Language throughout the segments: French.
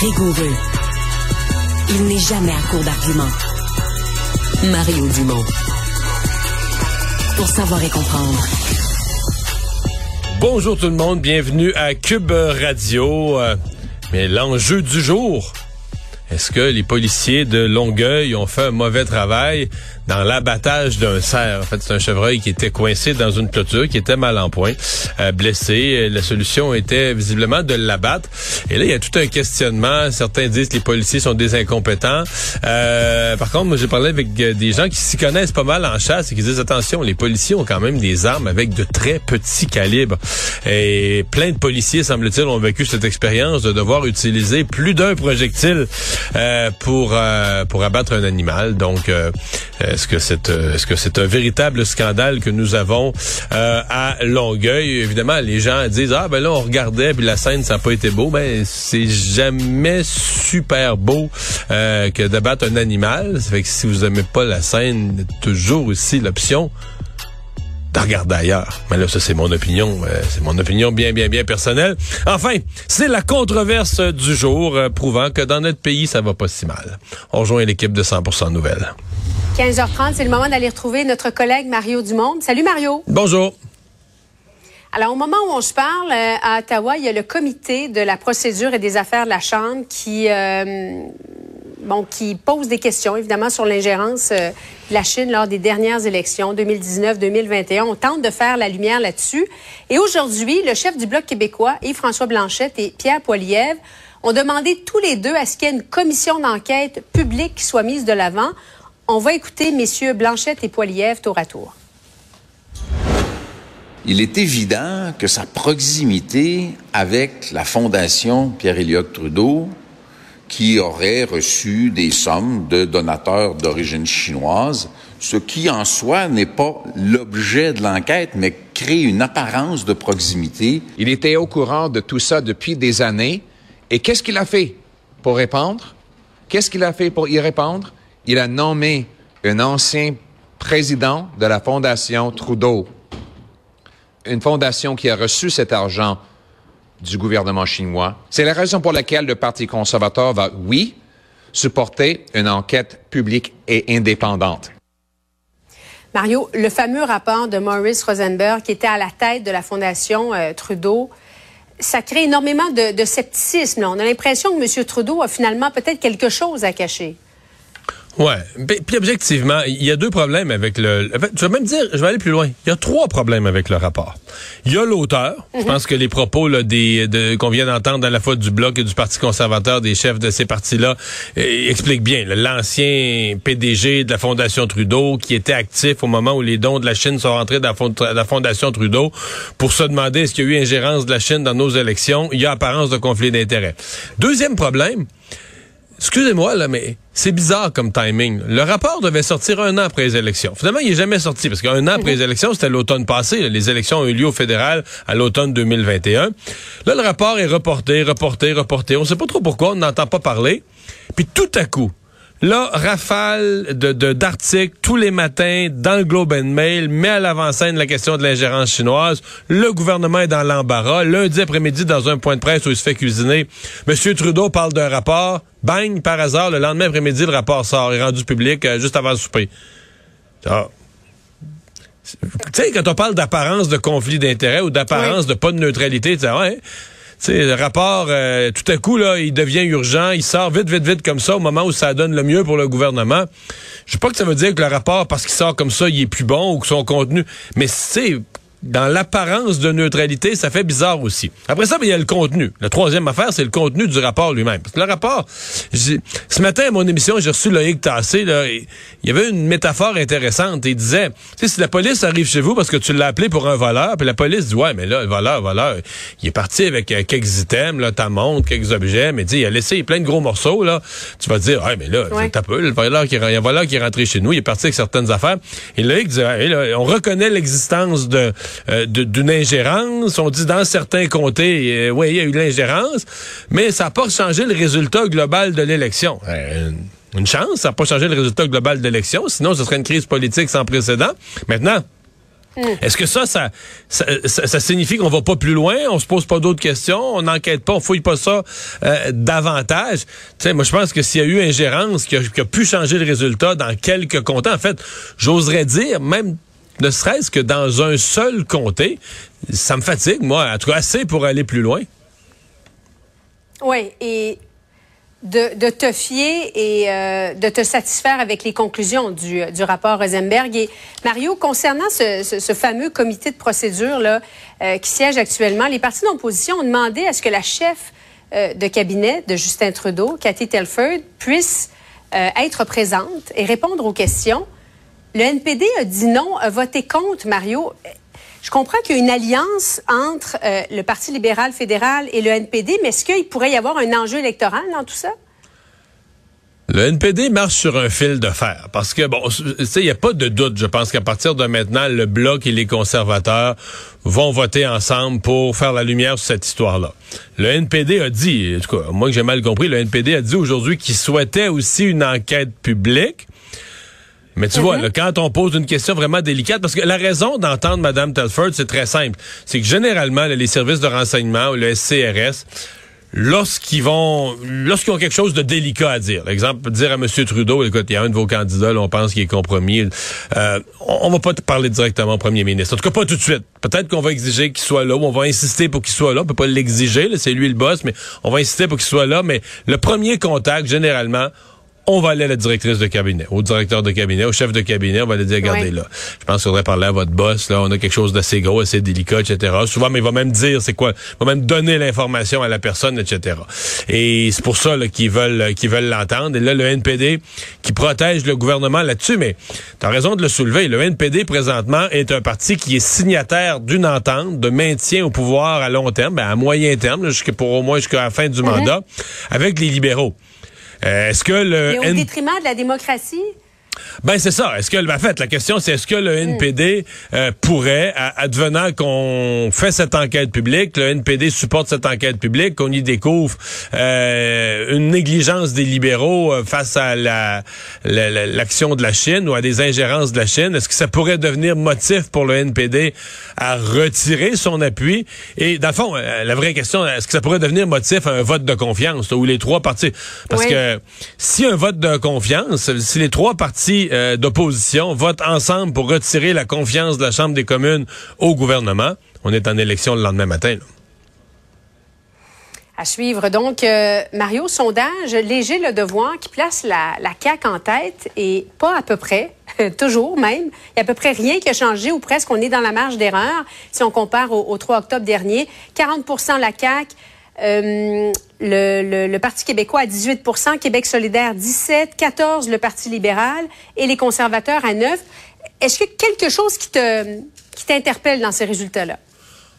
rigoureux. Il n'est jamais à court d'arguments. Mario Dumont. Pour savoir et comprendre. Bonjour tout le monde, bienvenue à Cube Radio. Euh, Mais l'enjeu du jour, est-ce que les policiers de Longueuil ont fait un mauvais travail? Dans l'abattage d'un cerf? En fait, c'est un chevreuil qui était coincé dans une clôture, qui était mal en point, euh, blessé. La solution était visiblement de l'abattre. Et là, il y a tout un questionnement. Certains disent que les policiers sont des incompétents. Euh, par contre, moi, j'ai parlé avec euh, des gens qui s'y connaissent pas mal en chasse et qui disent, attention, les policiers ont quand même des armes avec de très petits calibres. Et plein de policiers, semble-t-il, ont vécu cette expérience de devoir utiliser plus d'un projectile euh, pour euh, pour abattre un animal. Donc, euh, est-ce que c'est est-ce que c'est un véritable scandale que nous avons à Longueuil? Évidemment, les gens disent ah ben là on regardait puis la scène ça n'a pas été beau. Ben c'est jamais super beau que d'abattre un animal. Ça fait que si vous aimez pas la scène, toujours aussi l'option de regarder ailleurs. Mais là, ça, c'est mon opinion. Euh, c'est mon opinion bien, bien, bien personnelle. Enfin, c'est la controverse du jour, euh, prouvant que dans notre pays, ça va pas si mal. On rejoint l'équipe de 100% Nouvelles. 15h30, c'est le moment d'aller retrouver notre collègue Mario Dumont. Salut Mario. Bonjour. Alors, au moment où on se parle, euh, à Ottawa, il y a le comité de la procédure et des affaires de la Chambre qui bon, qui pose des questions, évidemment, sur l'ingérence euh, de la Chine lors des dernières élections 2019-2021. On tente de faire la lumière là-dessus. Et aujourd'hui, le chef du Bloc québécois, Yves-François Blanchette et Pierre Poilievre, ont demandé tous les deux à ce qu'il y ait une commission d'enquête publique qui soit mise de l'avant. On va écouter messieurs Blanchette et Poilievre tour à tour. Il est évident que sa proximité avec la Fondation Pierre-Éliott Trudeau qui aurait reçu des sommes de donateurs d'origine chinoise, ce qui en soi n'est pas l'objet de l'enquête, mais crée une apparence de proximité. Il était au courant de tout ça depuis des années. Et qu'est-ce qu'il a fait pour répondre? Qu'est-ce qu'il a fait pour y répondre? Il a nommé un ancien président de la Fondation Trudeau, une fondation qui a reçu cet argent du gouvernement chinois. C'est la raison pour laquelle le Parti conservateur va, oui, supporter une enquête publique et indépendante. Mario, le fameux rapport de Maurice Rosenberg, qui était à la tête de la Fondation euh, Trudeau, ça crée énormément de, de scepticisme. On a l'impression que M. Trudeau a finalement peut-être quelque chose à cacher. Ouais. Puis objectivement, il y a deux problèmes avec le. je vais même dire, je vais aller plus loin. Il y a trois problèmes avec le rapport. Il y a l'auteur. Je mhm. pense que les propos là, des de, qu'on vient d'entendre dans la fois du bloc et du Parti conservateur, des chefs de ces partis-là, euh, expliquent bien. L'ancien PDG de la Fondation Trudeau, qui était actif au moment où les dons de la Chine sont rentrés dans la Fondation Trudeau, pour se demander est-ce qu'il y a eu ingérence de la Chine dans nos élections. Il y a apparence de conflit d'intérêts. Deuxième problème. Excusez-moi, là, mais c'est bizarre comme timing. Le rapport devait sortir un an après les élections. Finalement, il est jamais sorti parce qu'un an après les élections, c'était l'automne passé. Les élections ont eu lieu au fédéral à l'automne 2021. Là, le rapport est reporté, reporté, reporté. On sait pas trop pourquoi, on n'entend pas parler. Puis tout à coup, Là, rafale de d'articles tous les matins dans le Globe and Mail, met à l'avant-scène la question de l'ingérence chinoise. Le gouvernement est dans l'embarras. Lundi après-midi, dans un point de presse où il se fait cuisiner, M. Trudeau parle d'un rapport. Bang, par hasard, le lendemain après-midi, le rapport sort, est rendu public euh, juste avant le souper. Ah. Tu sais, quand on parle d'apparence de conflit d'intérêts ou d'apparence de pas de neutralité, tu sais, ouais, sais, le rapport, euh, tout à coup, là, il devient urgent, il sort vite, vite, vite comme ça au moment où ça donne le mieux pour le gouvernement. Je sais pas que ça veut dire que le rapport, parce qu'il sort comme ça, il est plus bon ou que son contenu, mais c'est dans l'apparence de neutralité, ça fait bizarre aussi. Après ça, ben, il y a le contenu. La troisième affaire, c'est le contenu du rapport lui-même. Parce que le rapport, ce matin à mon émission, j'ai reçu Loïc Tassé, là, il y avait une métaphore intéressante. Il disait, tu sais, si la police arrive chez vous parce que tu l'as appelé pour un voleur, puis la police dit, ouais, mais là, le voleur, voleur, il est parti avec euh, quelques items, là, ta montre, quelques objets, mais dit, il a laissé plein de gros morceaux, là. Tu vas dire, ouais, mais là, t'as peu, le voleur qui, il y a un voleur qui est rentré chez nous, il est parti avec certaines affaires. Et Loïc disait, on reconnaît l'existence de euh, d'une ingérence. On dit dans certains comtés, euh, oui, il y a eu l'ingérence, mais ça n'a pas changé le résultat global de l'élection. Euh, une chance, ça n'a pas changé le résultat global de l'élection, sinon ce serait une crise politique sans précédent. Maintenant, hmm. est-ce que ça ça, ça, signifie qu'on va pas plus loin, on se pose pas d'autres questions, on n'enquête pas, on fouille pas ça davantage? Tu sais, moi je pense que s'il y a eu ingérence qui a, qui a, pu changer le résultat dans quelques comtés, en fait, j'oserais dire, même ne serait-ce que dans un seul comté, ça me fatigue, moi, en tout cas assez pour aller plus loin. Oui, et de, te fier et euh, de te satisfaire avec les conclusions du, rapport Rosenberg. Et Mario, concernant ce, fameux comité de procédure euh, qui siège actuellement, les partis d'opposition ont demandé à ce que la chef euh, de cabinet de Justin Trudeau, Cathy Telford, puisse être présente et répondre aux questions. Le NPD a dit non, a voté contre, Mario. Je comprends qu'il y a une alliance entre euh, le Parti libéral fédéral et le NPD, mais est-ce qu'il pourrait y avoir un enjeu électoral dans tout ça? Le NPD marche sur un fil de fer parce que, bon, il n'y a pas de doute, je pense qu'à partir de maintenant, le Bloc et les conservateurs vont voter ensemble pour faire la lumière sur cette histoire-là. Le NPD a dit, en tout cas, moi que j'ai mal compris, le NPD a dit aujourd'hui qu'il souhaitait aussi une enquête publique. Mais tu vois, mhm. quand on pose une question vraiment délicate, parce que la raison d'entendre Mme Telford, c'est très simple. C'est que généralement, les services de renseignement ou le SCRS, lorsqu'ils vont lorsqu'ils ont quelque chose de délicat à dire. L'exemple, dire à M. Trudeau, écoute, il y a un de vos candidats, là, on pense qu'il est compromis. Euh, on, va pas te parler directement au premier ministre. En tout cas, pas tout de suite. Peut-être qu'on va exiger qu'il soit là, ou on va insister pour qu'il soit là. On peut pas l'exiger, c'est lui le boss, mais on va insister pour qu'il soit là. Mais le premier contact, généralement, on va aller à la directrice de cabinet, au directeur de cabinet, au chef de cabinet, on va aller dire, regardez là, je pense qu'il faudrait parler à votre boss, là, on a quelque chose d'assez gros, assez délicat, etc. Souvent, mais il va même dire c'est quoi, il va même donner l'information à la personne, etc. Et c'est pour ça qu'ils veulent qu'ils veulent l'entendre. Et là, le NPD qui protège le gouvernement là-dessus, mais tu as raison de le soulever, le NPD présentement est un parti qui est signataire d'une entente de maintien au pouvoir à long terme, ben, à moyen terme, jusqu'à pour au moins jusqu'à la fin du mm-hmm. mandat, avec les libéraux. Euh, est-ce que le... au détriment de la démocratie? Ben c'est ça. Est-ce que, en fait, la question c'est est-ce que le hmm. NPD euh, pourrait, advenant qu'on fait cette enquête publique, le NPD supporte cette enquête publique, qu'on y découvre euh, une négligence des libéraux euh, face à la, l'action de la Chine ou à des ingérences de la Chine, est-ce que ça pourrait devenir motif pour le NPD à retirer son appui? Et dans le fond, la vraie question, est-ce que ça pourrait devenir motif à un vote de confiance où les trois partis, parce que si un vote de confiance, si les trois partis euh, d'opposition votent ensemble pour retirer la confiance de la Chambre des communes au gouvernement. On est en élection le lendemain matin. À suivre. Donc, euh, Mario, sondage léger le devoir qui place la, la CAQ en tête et pas à peu près, toujours même. Il n'y a à peu près rien qui a changé ou presque on est dans la marge d'erreur si on compare au, au 3 octobre dernier. 40% la CAQ, euh, le, Parti québécois à 18% Québec solidaire 17 14 le Parti libéral et les conservateurs à 9 Est-ce que quelque chose qui qui t'interpelle dans ces résultats-là?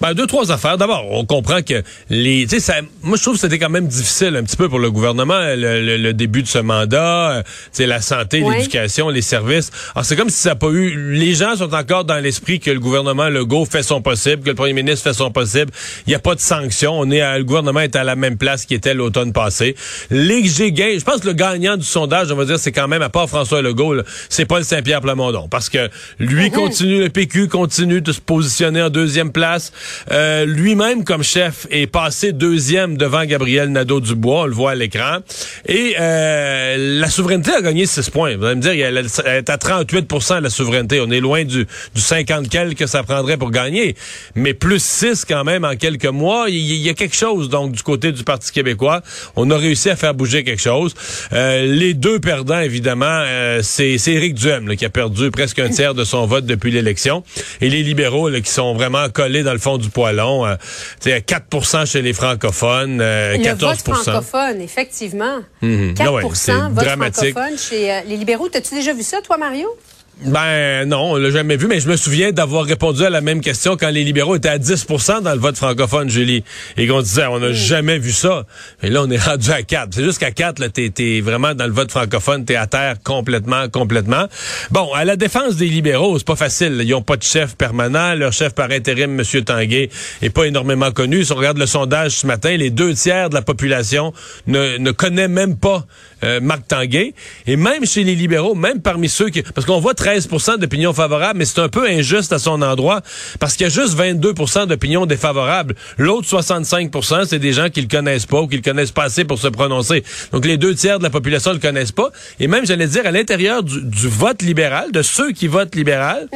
Ben, deux, trois affaires. D'abord, on comprend que les. Tu sais, moi, je trouve que c'était quand même difficile un petit peu pour le gouvernement, le, début de ce mandat. Euh, tu la santé, l'éducation, les services. Alors, c'est comme si ça n'a pas eu. Les gens sont encore dans l'esprit que le gouvernement Legault fait son possible, que le premier ministre fait son possible. Il n'y a pas de sanctions. On est à, le gouvernement est à la même place qu'il était l'automne passé. Les je pense que le gagnant du sondage, on va dire, c'est quand même, à part François Legault, c'est Paul Saint-Pierre Plamondon. Parce que lui mhm. continue, le PQ continue de se positionner en deuxième place. Euh, lui-même comme chef est passé deuxième devant Gabriel Nadeau-Dubois, on le voit à l'écran. Et euh, la souveraineté a gagné 6 points. Vous allez me dire, elle, est à 38% la souveraineté. On est loin du, du 50 quel que ça prendrait pour gagner. Mais plus 6 quand même en quelques mois, il y, a quelque chose donc du côté du Parti québécois. On a réussi à faire bouger quelque chose. Euh, les deux perdants, évidemment, euh, c'est Éric Duhem qui a perdu presque un tiers de son vote depuis l'élection. Et les libéraux qui sont vraiment collés dans le fond du poilon. Euh, 4% chez les francophones, euh, 14 Le vote francophone, effectivement. Mhm. 4 Ah ouais, vote dramatique. francophone chez euh, les libéraux. T'as-tu déjà vu ça, toi, Mario? Ben non, on l'a jamais vu, mais je me souviens d'avoir répondu à la même question quand les libéraux étaient à 10% dans le vote francophone, Julie, et qu'on disait on n'a jamais vu ça. Mais là, on est rendu à 4. C'est juste qu'à 4, là, t'es, t'es vraiment dans le vote francophone, t'es à terre complètement, complètement. Bon, à la défense des libéraux, c'est pas facile. Ils ont pas de chef permanent. Leur chef par intérim, M. Tanguay, est pas énormément connu. Si on regarde le sondage ce matin, les deux tiers de la population ne, ne connaît même pas euh, Marc Tanguay. Et même chez les libéraux, même parmi ceux qui... Parce qu'on voit 13 d'opinions favorables, mais c'est un peu injuste à son endroit parce qu'il y a juste 22 d'opinions défavorables. L'autre 65% c'est des gens qui le connaissent pas ou qui le connaissent pas assez pour se prononcer. Donc les deux tiers de la population le connaissent pas. Et même, j'allais dire, à l'intérieur du, du vote libéral, de ceux qui votent libéral,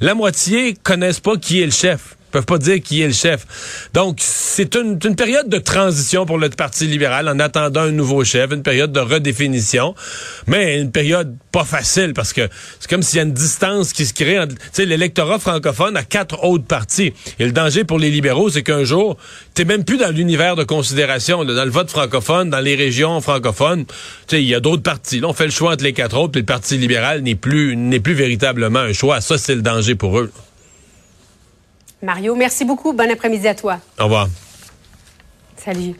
la moitié connaissent pas qui est le chef peuvent pas dire qui est le chef. Donc, c'est une, période de transition pour le Parti libéral en attendant un nouveau chef, une période de redéfinition, mais une période pas facile parce que c'est comme s'il y a une distance qui se crée entre, l'électorat francophone a quatre autres partis. Et le danger pour les libéraux, c'est qu'un jour, t'es même plus dans l'univers de considération, dans le vote francophone, dans les régions francophones, il y a d'autres partis. Là, on fait le choix entre les quatre autres, puis le Parti libéral n'est plus, n'est plus véritablement un choix. Ça, c'est le danger pour eux. Mario, merci beaucoup. Bon après-midi à toi. Au revoir. Salut.